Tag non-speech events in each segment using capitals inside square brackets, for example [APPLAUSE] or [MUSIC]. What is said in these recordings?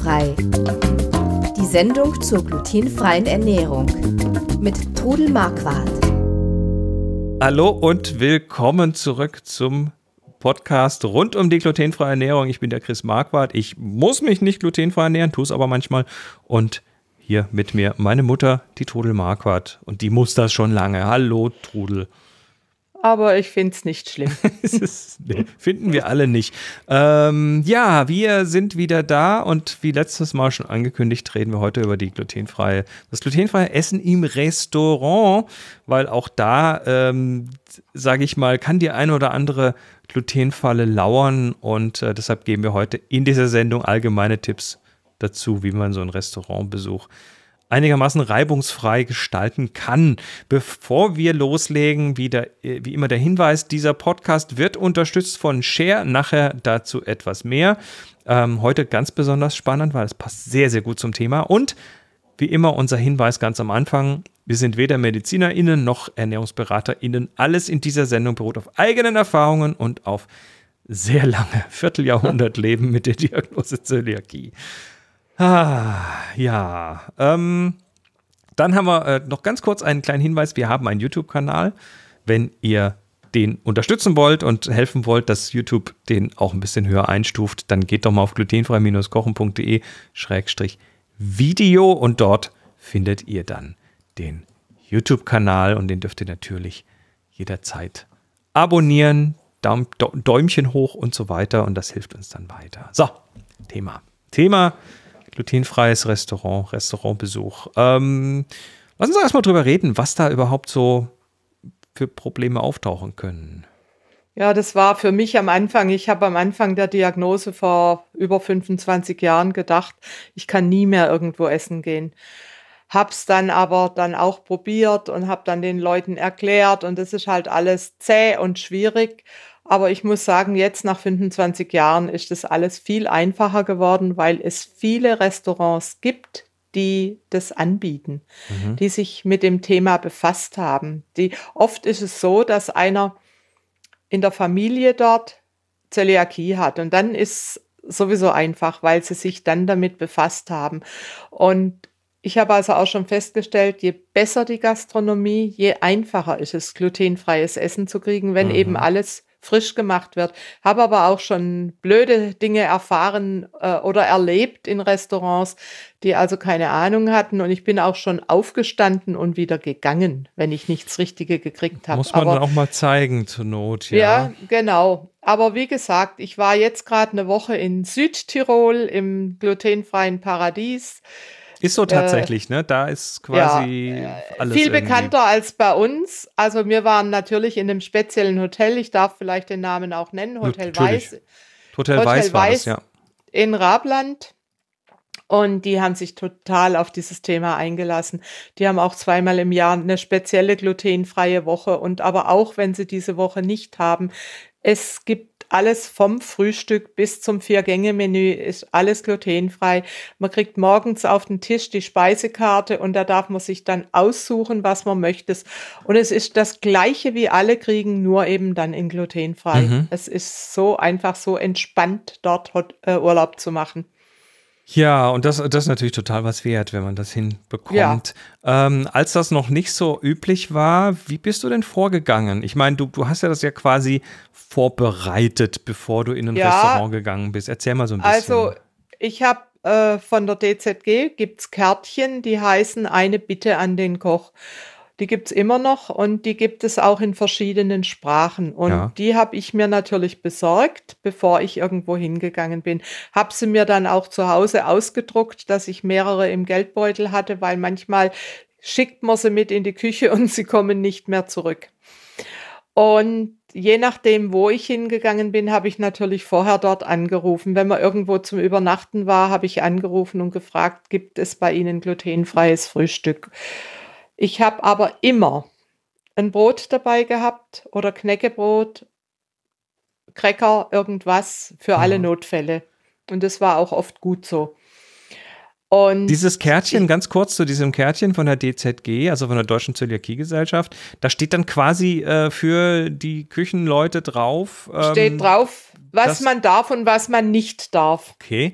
Glutenfrei. Die Sendung zur glutenfreien Ernährung mit Trudel Marquardt. Hallo und willkommen zurück zum Podcast rund um die glutenfreie Ernährung. Ich bin der Chris Marquardt. Ich muss mich nicht glutenfrei ernähren, tue es aber manchmal. Und hier mit mir meine Mutter, die Trudel Marquardt. Und die muss das schon lange. Hallo, Trudel aber ich finde es nicht schlimm. [LAUGHS] nee, finden wir alle nicht. Ähm, ja, wir sind wieder da und wie letztes Mal schon angekündigt, reden wir heute über die glutenfreie, das glutenfreie Essen im Restaurant, weil auch da, ähm, sage ich mal, kann die eine oder andere Glutenfalle lauern und äh, deshalb geben wir heute in dieser Sendung allgemeine Tipps dazu, wie man so einen Restaurantbesuch einigermaßen reibungsfrei gestalten kann. Bevor wir loslegen, wie, der, wie immer der Hinweis, dieser Podcast wird unterstützt von Share. Nachher dazu etwas mehr. Ähm, heute ganz besonders spannend, weil es passt sehr, sehr gut zum Thema. Und wie immer unser Hinweis ganz am Anfang. Wir sind weder MedizinerInnen noch ErnährungsberaterInnen. Alles in dieser Sendung beruht auf eigenen Erfahrungen und auf sehr lange Vierteljahrhundert-Leben [LAUGHS] mit der Diagnose Zöliakie. Ah, ja. Ähm, dann haben wir äh, noch ganz kurz einen kleinen Hinweis. Wir haben einen YouTube-Kanal. Wenn ihr den unterstützen wollt und helfen wollt, dass YouTube den auch ein bisschen höher einstuft, dann geht doch mal auf glutenfrei-kochen.de Video und dort findet ihr dann den YouTube-Kanal und den dürft ihr natürlich jederzeit abonnieren, Daum, Däumchen hoch und so weiter und das hilft uns dann weiter. So, Thema. Thema glutenfreies Restaurant, Restaurantbesuch. Ähm, lass uns erstmal drüber reden, was da überhaupt so für Probleme auftauchen können. Ja, das war für mich am Anfang, ich habe am Anfang der Diagnose vor über 25 Jahren gedacht, ich kann nie mehr irgendwo essen gehen. Hab's dann aber dann auch probiert und habe dann den Leuten erklärt und das ist halt alles zäh und schwierig. Aber ich muss sagen, jetzt nach 25 Jahren ist das alles viel einfacher geworden, weil es viele Restaurants gibt, die das anbieten, mhm. die sich mit dem Thema befasst haben. Die, oft ist es so, dass einer in der Familie dort Zöliakie hat und dann ist sowieso einfach, weil sie sich dann damit befasst haben. Und ich habe also auch schon festgestellt, je besser die Gastronomie, je einfacher ist es, glutenfreies Essen zu kriegen, wenn mhm. eben alles frisch gemacht wird. Habe aber auch schon blöde Dinge erfahren äh, oder erlebt in Restaurants, die also keine Ahnung hatten. Und ich bin auch schon aufgestanden und wieder gegangen, wenn ich nichts Richtige gekriegt habe. Muss man aber, dann auch mal zeigen zur Not, ja. Ja, genau. Aber wie gesagt, ich war jetzt gerade eine Woche in Südtirol im glutenfreien Paradies. Ist so tatsächlich, äh, ne? Da ist quasi ja, alles. Viel irgendwie. bekannter als bei uns. Also wir waren natürlich in einem speziellen Hotel. Ich darf vielleicht den Namen auch nennen. Hotel natürlich. Weiß. Hotel, Hotel Weiß war Weiß das, ja. In Rabland. Und die haben sich total auf dieses Thema eingelassen. Die haben auch zweimal im Jahr eine spezielle glutenfreie Woche. Und aber auch wenn sie diese Woche nicht haben, es gibt alles vom Frühstück bis zum Vier-Gänge-Menü ist alles glutenfrei. Man kriegt morgens auf den Tisch die Speisekarte und da darf man sich dann aussuchen, was man möchte. Und es ist das Gleiche wie alle kriegen, nur eben dann in glutenfrei. Mhm. Es ist so einfach so entspannt, dort äh, Urlaub zu machen. Ja, und das, das ist natürlich total was wert, wenn man das hinbekommt. Ja. Ähm, als das noch nicht so üblich war, wie bist du denn vorgegangen? Ich meine, du, du hast ja das ja quasi vorbereitet, bevor du in ein ja, Restaurant gegangen bist. Erzähl mal so ein bisschen. Also, ich habe äh, von der DZG gibt's Kärtchen, die heißen eine Bitte an den Koch. Die gibt's immer noch und die gibt es auch in verschiedenen Sprachen. Und ja. die habe ich mir natürlich besorgt, bevor ich irgendwo hingegangen bin. Habe sie mir dann auch zu Hause ausgedruckt, dass ich mehrere im Geldbeutel hatte, weil manchmal schickt man sie mit in die Küche [LAUGHS] und sie kommen nicht mehr zurück. Und je nachdem, wo ich hingegangen bin, habe ich natürlich vorher dort angerufen. Wenn man irgendwo zum Übernachten war, habe ich angerufen und gefragt, gibt es bei Ihnen glutenfreies Frühstück? Ich habe aber immer ein Brot dabei gehabt oder Knäckebrot, Cracker, irgendwas für alle mhm. Notfälle. Und das war auch oft gut so. Und Dieses Kärtchen, ganz kurz zu diesem Kärtchen von der DZG, also von der Deutschen Zöliakiegesellschaft, da steht dann quasi äh, für die Küchenleute drauf. Ähm, steht drauf, was man darf und was man nicht darf. Okay.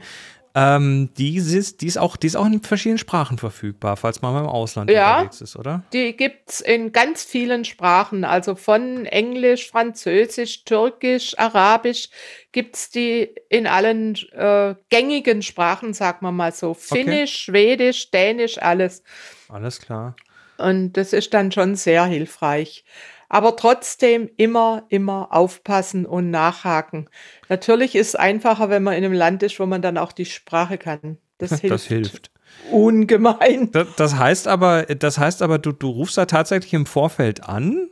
Ähm, die, ist, die, ist auch, die ist auch in verschiedenen Sprachen verfügbar, falls man mal im Ausland Ja. unterwegs ist, oder? Die gibt's in ganz vielen Sprachen, also von Englisch, Französisch, Türkisch, Arabisch gibt's die in allen äh, gängigen Sprachen, sagen wir mal so. Finnisch, Schwedisch, Dänisch, alles. Alles klar. Und das ist dann schon sehr hilfreich. Aber trotzdem immer, immer aufpassen und nachhaken. Natürlich ist es einfacher, wenn man in einem Land ist, wo man dann auch die Sprache kann. Das hilft, [LAUGHS] Das hilft. ungemein. Das, das heißt aber, das heißt aber, du, du rufst da tatsächlich im Vorfeld an.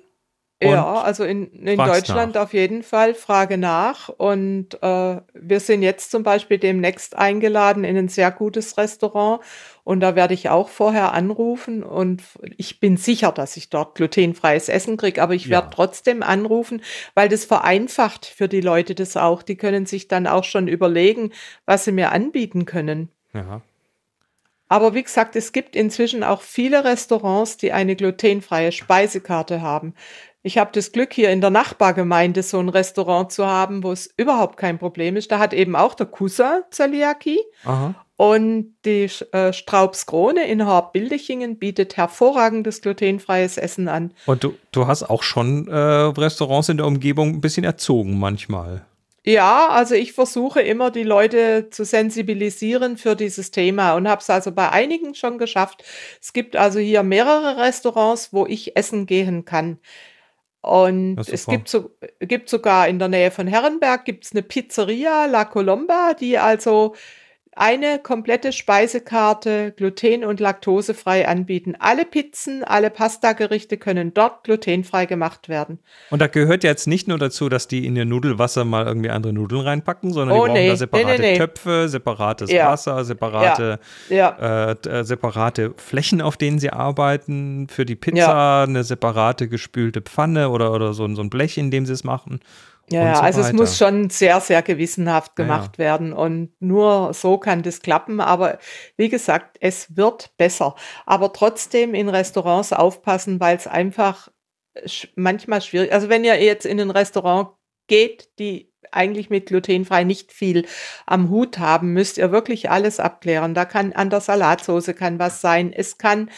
Ja, also in, in Deutschland nach. auf jeden Fall, frage nach. Und äh, wir sind jetzt zum Beispiel demnächst eingeladen in ein sehr gutes Restaurant. Und da werde ich auch vorher anrufen. Und ich bin sicher, dass ich dort glutenfreies Essen kriege. Aber ich Ja. werde trotzdem anrufen, weil das vereinfacht für die Leute das auch. Die können sich dann auch schon überlegen, was sie mir anbieten können. Ja. Aber wie gesagt, es gibt inzwischen auch viele Restaurants, die eine glutenfreie Speisekarte haben. Ich habe das Glück, hier in der Nachbargemeinde so ein Restaurant zu haben, wo es überhaupt kein Problem ist. Da hat eben auch der Cousin Zöliakie Aha. Und die äh, Straubs Krone in Horb-Bildechingen bietet hervorragendes glutenfreies Essen an. Und du, du hast auch schon äh, Restaurants in der Umgebung ein bisschen erzogen manchmal. Ja, also ich versuche immer, die Leute zu sensibilisieren für dieses Thema und habe es also bei einigen schon geschafft. Es gibt also hier mehrere Restaurants, wo ich essen gehen kann. Und es gibt, so, gibt sogar in der Nähe von Herrenberg gibt's eine Pizzeria La Colomba, die also eine komplette Speisekarte gluten- und laktosefrei anbieten. Alle Pizzen, alle Pastagerichte können dort glutenfrei gemacht werden. Und da gehört jetzt nicht nur dazu, dass die in ihr Nudelwasser mal irgendwie andere Nudeln reinpacken, sondern Oh, die brauchen nee. da separate Nee, nee. Töpfe, separates Ja. Wasser, separate, Ja. äh, äh, separate Flächen, auf denen sie arbeiten. Für die Pizza eine separate gespülte Pfanne oder, oder so, so ein Blech, in dem sie es machen. Ja, ja, so also es weiter. muss schon sehr, sehr gewissenhaft Ja, gemacht werden und nur so kann das klappen. Aber wie gesagt, es wird besser. Aber trotzdem in Restaurants aufpassen, weil es einfach manchmal schwierig. Also wenn ihr jetzt in ein Restaurant geht, die eigentlich mit glutenfrei nicht viel am Hut haben, müsst ihr wirklich alles abklären. Da kann an der Salatsauce kann was sein. Es kann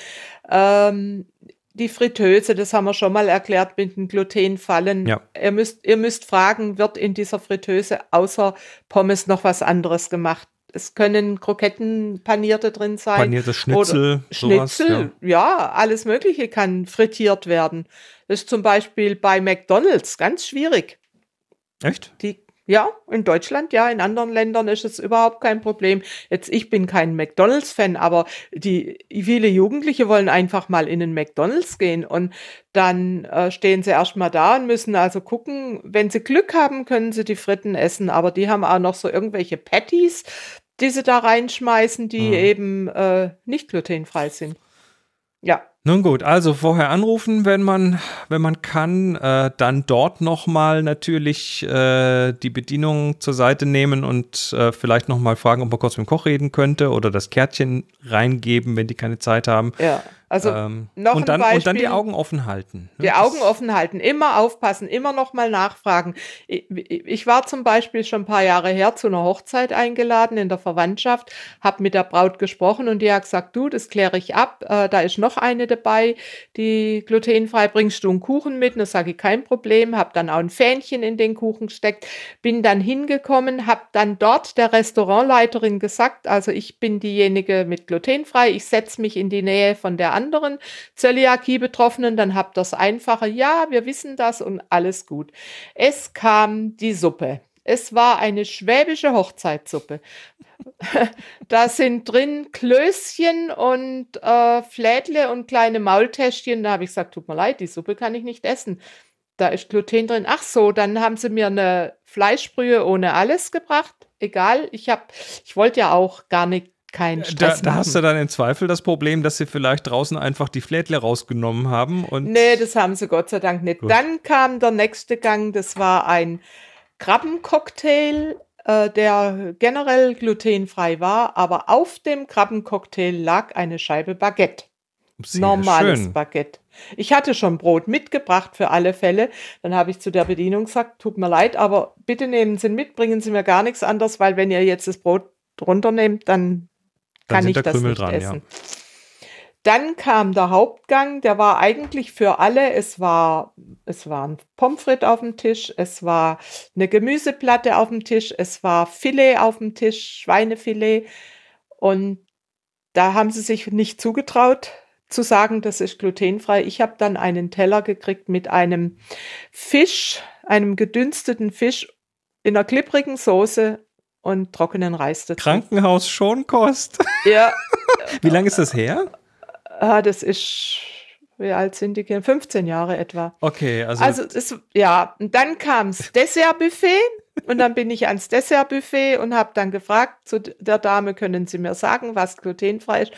ähm, die Fritteuse, das haben wir schon mal erklärt, mit den Glutenfallen. Ja. Ihr müsst, ihr müsst fragen, wird in dieser Fritteuse außer Pommes noch was anderes gemacht? Es können Kroketten panierte drin sein. Paniertes Schnitzel, sowas. Schnitzel, ja. alles Mögliche kann frittiert werden. Das ist zum Beispiel bei McDonalds ganz schwierig. Ja. Echt? Die, ja, in Deutschland, ja, in anderen Ländern ist es überhaupt kein Problem. Jetzt, ich bin kein McDonalds-Fan, aber die viele Jugendliche wollen einfach mal in den McDonalds gehen und dann äh, stehen sie erstmal da und müssen also gucken, wenn sie Glück haben, können sie die Fritten essen, aber die haben auch noch so irgendwelche Patties, die sie da reinschmeißen, die Mhm. eben äh, nicht glutenfrei sind. Ja, Nun gut, also vorher anrufen, wenn man, wenn man kann, äh, dann dort nochmal natürlich äh, die Bedienung zur Seite nehmen und äh, vielleicht nochmal fragen, ob man kurz mit dem Koch reden könnte oder das Kärtchen reingeben, wenn die keine Zeit haben. ja. Also ähm, noch ein und, dann, und dann die Beispiel. Augen offen halten. ne? Die Augen offen halten, immer aufpassen, immer noch mal nachfragen. Ich, ich war zum Beispiel schon ein paar Jahre her zu einer Hochzeit eingeladen in der Verwandtschaft, habe mit der Braut gesprochen und die hat gesagt, du, das kläre ich ab, äh, da ist noch eine dabei, die glutenfrei, bringst du einen Kuchen mit? Und das sage ich, kein Problem, habe dann auch ein Fähnchen in den Kuchen gesteckt, bin dann hingekommen, habe dann dort der Restaurantleiterin gesagt, also ich bin diejenige mit glutenfrei, ich setze mich in die Nähe von der anderen Zöliakie-Betroffenen, dann habt das einfacher. Ja, wir wissen das und alles gut. Es kam die Suppe. Es war eine schwäbische Hochzeitssuppe. [LAUGHS] da sind drin Klößchen und äh, Flädle und kleine Maultäschchen. Da habe ich gesagt, tut mir leid, die Suppe kann ich nicht essen. Da ist Gluten drin. Ach so, dann haben sie mir eine Fleischbrühe ohne alles gebracht. Egal, ich ich wollte ja auch gar nicht keinen Da, Stress da hast du dann im Zweifel das Problem, dass sie vielleicht draußen einfach die Flädle rausgenommen haben und Nee, das haben sie Gott sei Dank nicht. Gut. Dann kam der nächste Gang, das war ein Krabbencocktail, äh, der generell glutenfrei war, aber auf dem Krabbencocktail lag eine Scheibe Baguette. Sehr Normales schön. Baguette. Ich hatte schon Brot mitgebracht für alle Fälle. Dann habe ich zu der Bedienung gesagt, tut mir leid, aber bitte nehmen Sie mit, bringen Sie mir gar nichts anderes, weil wenn ihr jetzt das Brot runternehmt, dann, Dann kann ich da das Krümel nicht dran, ja. essen. Dann kam der Hauptgang, der war eigentlich für alle. Es war, es war ein Pommes frites auf dem Tisch, es war eine Gemüseplatte auf dem Tisch, es war Filet auf dem Tisch, Schweinefilet. Und da haben sie sich nicht zugetraut zu sagen, das ist glutenfrei. Ich habe dann einen Teller gekriegt mit einem Fisch, einem gedünsteten Fisch in einer klipprigen Soße und trockenen Reis dazu. Krankenhaus Schonkost. Ja, [LAUGHS] Wie lange ist das her? ah, das ist, wie alt sind die Kinder? 15 Jahre etwa. Okay, also, Also, es, ja, und dann kam das Dessertbuffet und dann bin ich ans Dessertbuffet und habe dann gefragt zu der Dame, können Sie mir sagen, was glutenfrei ist?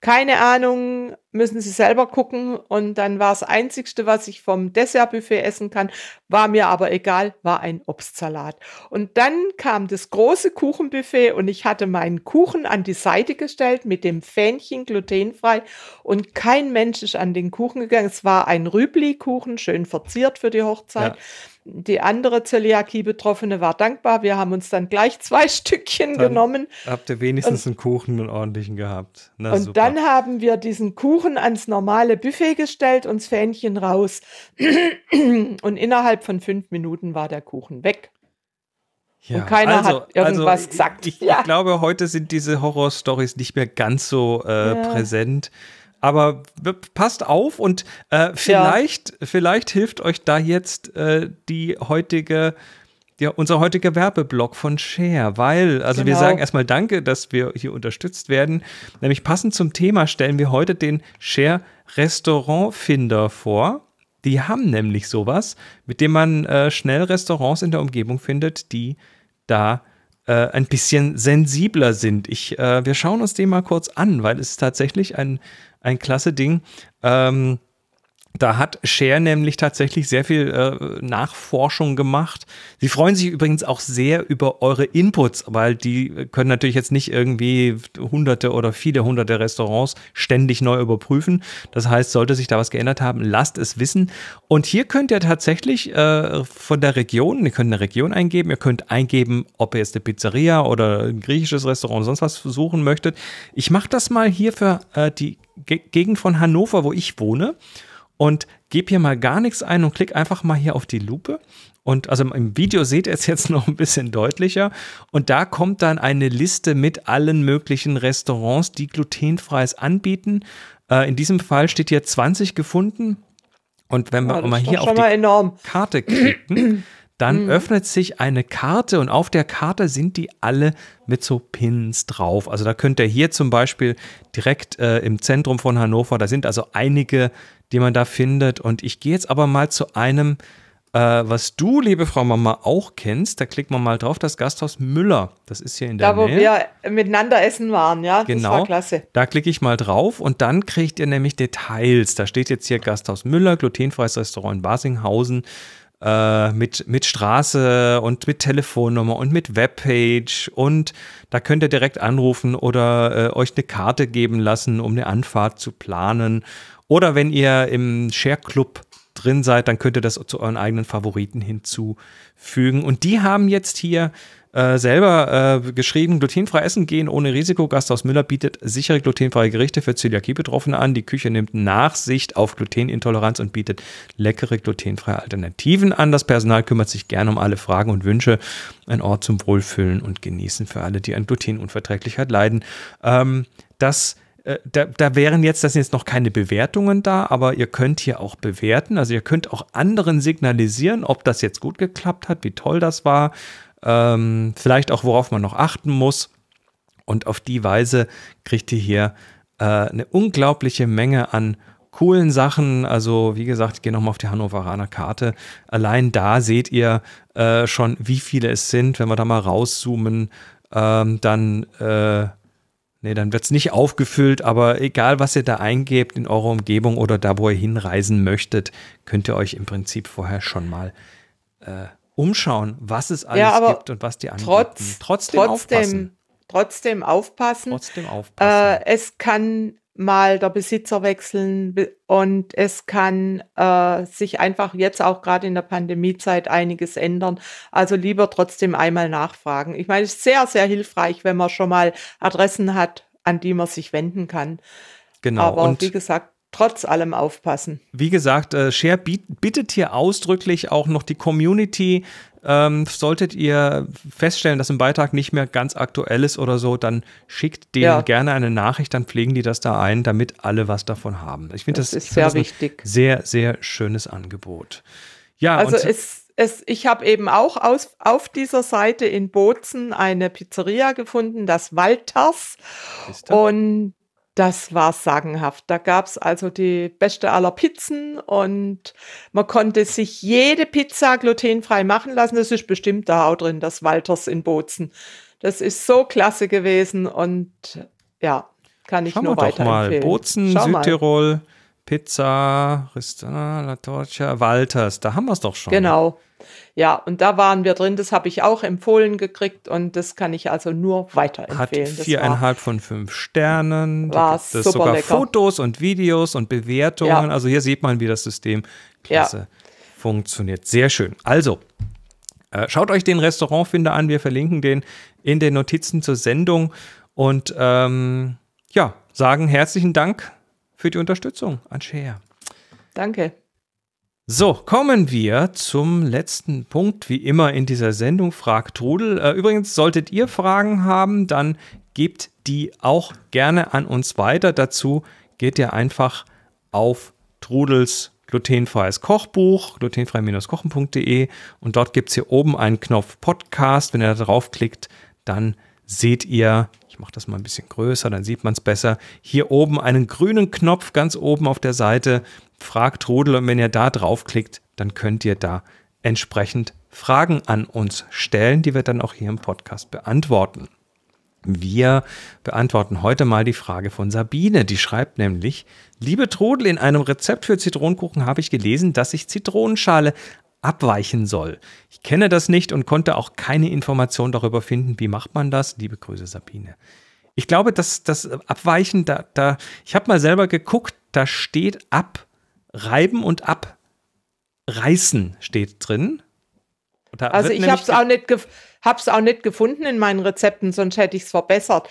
Keine Ahnung, müssen Sie selber gucken. Und dann war das Einzigste, was ich vom Dessertbuffet essen kann, war mir aber egal, war ein Obstsalat. Und dann kam das große Kuchenbuffet und ich hatte meinen Kuchen an die Seite gestellt mit dem Fähnchen glutenfrei und kein Mensch ist an den Kuchen gegangen. Es war ein Rübli-Kuchen, schön verziert für die Hochzeit. Ja. Die andere Zöliakie-Betroffene war dankbar. Wir haben uns dann gleich zwei [LAUGHS] Stückchen Dann genommen. habt ihr wenigstens einen Kuchen, einen ordentlichen gehabt. Na, Und super. dann haben wir diesen Kuchen ans normale Buffet gestellt, uns Fähnchen raus. [CLEARS THROAT] Und innerhalb von fünf Minuten war der Kuchen weg. Ja, und keiner hat irgendwas gesagt. Ich, Ja. ich glaube, heute sind diese Horror-Stories nicht mehr ganz so äh, Ja. präsent. Aber passt auf und äh, vielleicht, vielleicht hilft euch da jetzt äh, die heutige, ja, unser heutiger Werbeblock von Share, weil, also wir Genau. sagen erstmal Danke, dass wir hier unterstützt werden. Nämlich passend zum Thema stellen wir heute den Share Restaurantfinder vor. Die haben nämlich sowas, mit dem man äh, schnell Restaurants in der Umgebung findet, die da äh, ein bisschen sensibler sind. Ich, äh, wir schauen uns den mal kurz an, weil es ist tatsächlich ein, ein klasse Ding. Ähm, da hat Share nämlich tatsächlich sehr viel äh, Nachforschung gemacht. Sie freuen sich übrigens auch sehr über eure Inputs, weil die können natürlich jetzt nicht irgendwie hunderte oder viele hunderte Restaurants ständig neu überprüfen. Das heißt, sollte sich da was geändert haben, lasst es wissen. Und hier könnt ihr tatsächlich äh, von der Region, ihr könnt eine Region eingeben, ihr könnt eingeben, ob ihr jetzt eine Pizzeria oder ein griechisches Restaurant sonst was suchen möchtet. Ich mache das mal hier für äh, die Ge Gegend von Hannover, wo ich wohne und gebe hier mal gar nichts ein und klick einfach mal hier auf die Lupe. Und also im Video seht ihr es jetzt [LAUGHS] noch ein bisschen deutlicher. Und da kommt dann eine Liste mit allen möglichen Restaurants, die glutenfreies anbieten. Äh, in diesem Fall steht hier 20 gefunden. Und wenn wir Ja, das mal hier auf die enorm. Karte klicken, [CLEARS THROAT] dann öffnet sich eine Karte und auf der Karte sind die alle mit so Pins drauf. Also da könnt ihr hier zum Beispiel direkt äh, im Zentrum von Hannover, da sind also einige, die man da findet. Und ich gehe jetzt aber mal zu einem, äh, was du, liebe Frau Mama, auch kennst. Da klickt man mal drauf, das Gasthaus Müller. Das ist hier in der Da, wo Nähe. wir miteinander essen waren, ja. Das Genau. war klasse. Da klicke ich mal drauf und dann kriegt ihr nämlich Details. Da steht jetzt hier Gasthaus Müller, glutenfreies Restaurant in Basinghausen äh, mit, mit Straße und mit Telefonnummer und mit Webpage und da könnt ihr direkt anrufen oder äh, euch eine Karte geben lassen, um eine Anfahrt zu planen. Oder wenn ihr im Share Club drin seid, dann könnt ihr das zu euren eigenen Favoriten hinzufügen. Und die haben jetzt hier äh, selber äh, geschrieben, glutenfrei essen gehen ohne Risiko. Gasthaus Müller bietet sichere glutenfreie Gerichte für Zöliakie-Betroffene an. Die Küche nimmt Nachsicht auf Glutenintoleranz und bietet leckere glutenfreie Alternativen an. Das Personal kümmert sich gerne um alle Fragen und Wünsche. Ein Ort zum Wohlfühlen und Genießen für alle, die an Glutenunverträglichkeit leiden. Ähm, das da, da wären jetzt, das sind jetzt noch keine Bewertungen da, aber ihr könnt hier auch bewerten. Also ihr könnt auch anderen signalisieren, ob das jetzt gut geklappt hat, wie toll das war, ähm, vielleicht auch worauf man noch achten muss. Und auf die Weise kriegt ihr hier äh, eine unglaubliche Menge an coolen Sachen. Also wie gesagt, ich gehe nochmal auf die Hannoveraner Karte. Allein da seht ihr äh, schon, wie viele es sind. Wenn wir da mal rauszoomen, ähm, dann äh, Nee, dann wird es nicht aufgefüllt, aber egal, was ihr da eingebt in eurer Umgebung oder da, wo ihr hinreisen möchtet, könnt ihr euch im Prinzip vorher schon mal äh, umschauen, was es alles Ja, gibt und was die anbieten. Trotz, trotzdem, trotzdem, aufpassen. trotzdem aufpassen. Trotzdem aufpassen. Äh, es kann mal der Besitzer wechseln und es kann äh, sich einfach jetzt auch gerade in der Pandemiezeit einiges ändern. Also lieber trotzdem einmal nachfragen. Ich meine, es ist sehr, sehr hilfreich, wenn man schon mal Adressen hat, an die man sich wenden kann. Genau. Aber und wie gesagt, trotz allem aufpassen. Wie gesagt, äh, Share bittet hier ausdrücklich auch noch die Community ähm, solltet ihr feststellen, dass ein Beitrag nicht mehr ganz aktuell ist oder so, dann schickt denen ja. gerne eine Nachricht, dann pflegen die das da ein, damit alle was davon haben. Ich finde das, das, ist sehr das wichtig. sehr, sehr schönes Angebot. Ja, also es, es, ich habe eben auch aus, auf dieser Seite in Bozen eine Pizzeria gefunden, das Walters. Und das war sagenhaft. Da gab's also die beste aller Pizzen und man konnte sich jede Pizza glutenfrei machen lassen. Das ist bestimmt da auch drin, das Walters in Bozen. Das ist so klasse gewesen und ja, kann ich Schauen nur weiterempfehlen. Bozen, Schau Südtirol, mal. Pizza, Ristana, La Torcia, Walters, da haben wir es doch schon. Genau. Ja, und da waren wir drin, das habe ich auch empfohlen gekriegt und das kann ich also nur weiterempfehlen. Hat viereinhalb von fünf Sternen. War da gibt sogar lecker. Fotos und Videos und Bewertungen. Ja. Also hier sieht man, wie das System klasse ja. funktioniert. Sehr schön. Also, äh, schaut euch den Restaurantfinder an. Wir verlinken den in den Notizen zur Sendung und ähm, ja, sagen herzlichen Dank für die Unterstützung an Share. Danke. So, kommen wir zum letzten Punkt, wie immer in dieser Sendung, Frag Trudel. Äh, übrigens, solltet ihr Fragen haben, dann gebt die auch gerne an uns weiter. Dazu geht ihr einfach auf Trudels glutenfreies Kochbuch, glutenfrei-kochen.de und dort gibt es hier oben einen Knopf Podcast. Wenn ihr da draufklickt, dann seht ihr, ich mache das mal ein bisschen größer, dann sieht man es besser, hier oben einen grünen Knopf ganz oben auf der Seite fragt Rudel und wenn ihr da draufklickt, dann könnt ihr da entsprechend Fragen an uns stellen, die wir dann auch hier im Podcast beantworten. Wir beantworten heute mal die Frage von Sabine. Die schreibt nämlich, liebe Trudel, in einem Rezept für Zitronenkuchen habe ich gelesen, dass ich Zitronenschale abweichen soll. Ich kenne das nicht und konnte auch keine Information darüber finden. Wie macht man das? Liebe Grüße, Sabine. Ich glaube, dass das Abweichen, da, da, ich habe mal selber geguckt, da steht ab reiben und abreißen steht drin. also ich habe es auch, nicht auch nicht gefunden in meinen Rezepten, sonst hätte ich es verbessert.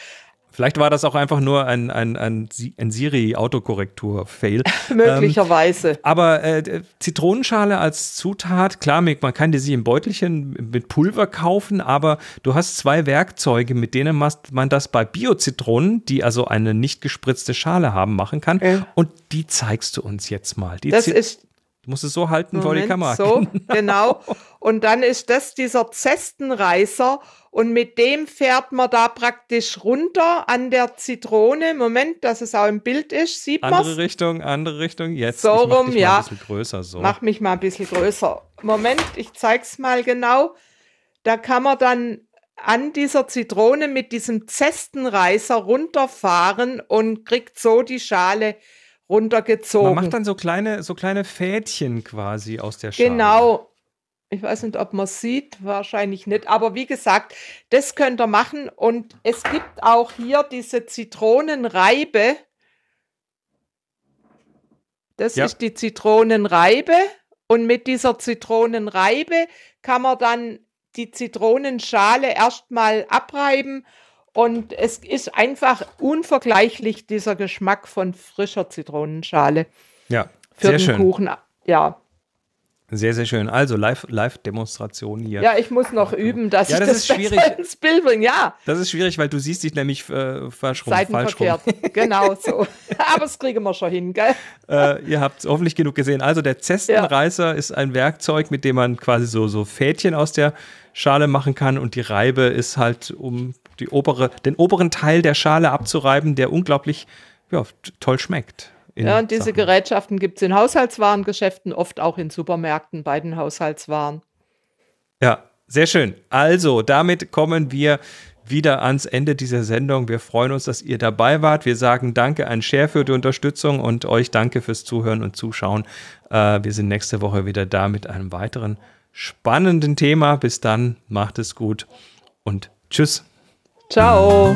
Vielleicht war das auch einfach nur ein, ein, ein, ein Siri-Autokorrektur-Fail. [LAUGHS] Möglicherweise. Ähm, aber äh, Zitronenschale als Zutat, klar, man kann die sie im Beutelchen mit Pulver kaufen, aber du hast zwei Werkzeuge, mit denen man das bei Bio-Zitronen, die also eine nicht gespritzte Schale haben, machen kann. Äh. Und die zeigst du uns jetzt mal. Die das ist Du musst es so halten Moment, vor die Kamera. So, genau. [LAUGHS] Und dann ist das dieser Zestenreißer und mit dem fährt man da praktisch runter an der Zitrone. Moment, dass es auch im Bild ist. Sieht man Andere Richtung, andere Richtung. Jetzt. So rum, mach ja. Ein bisschen größer, so. Mach mich mal ein bisschen größer. Moment, ich zeig's mal genau. Da kann man dann an dieser Zitrone mit diesem Zestenreißer runterfahren und kriegt so die Schale runtergezogen. Man macht dann so kleine, so kleine Fädchen quasi aus der Schale. Genau. Ich weiß nicht, ob man sieht, wahrscheinlich nicht. Aber wie gesagt, das könnt ihr machen. Und es gibt auch hier diese Zitronenreibe. Das ja. ist die Zitronenreibe. Und mit dieser Zitronenreibe kann man dann die Zitronenschale erstmal abreiben und es ist einfach unvergleichlich, dieser Geschmack von frischer Zitronenschale. Ja, für sehr den schön. Kuchen. Ja. Sehr, sehr schön. Also Live-Demonstration hier. Ja, ich muss noch üben, dass ja, das ich das schwierig. ins Bild bringe. Ja. Das ist schwierig, weil du siehst dich nämlich äh, falsch rum. Falsch rum. [LAUGHS] genau so. [LAUGHS] Aber das kriegen wir schon hin, gell? Äh, ihr habt hoffentlich genug gesehen. Also der Zestenreißer ja. ist ein Werkzeug, mit dem man quasi so, so Fädchen aus der Schale machen kann und die Reibe ist halt, um die obere, den oberen Teil der Schale abzureiben, der unglaublich ja, toll schmeckt. Ja, und diese Sachen. Gerätschaften gibt es in Haushaltswarengeschäften, oft auch in Supermärkten bei den Haushaltswaren. Ja, sehr schön. Also, damit kommen wir wieder ans Ende dieser Sendung. Wir freuen uns, dass ihr dabei wart. Wir sagen Danke an Share für die Unterstützung und euch Danke fürs Zuhören und Zuschauen. Äh, wir sind nächste Woche wieder da mit einem weiteren spannenden Thema. Bis dann, macht es gut und tschüss. Ciao.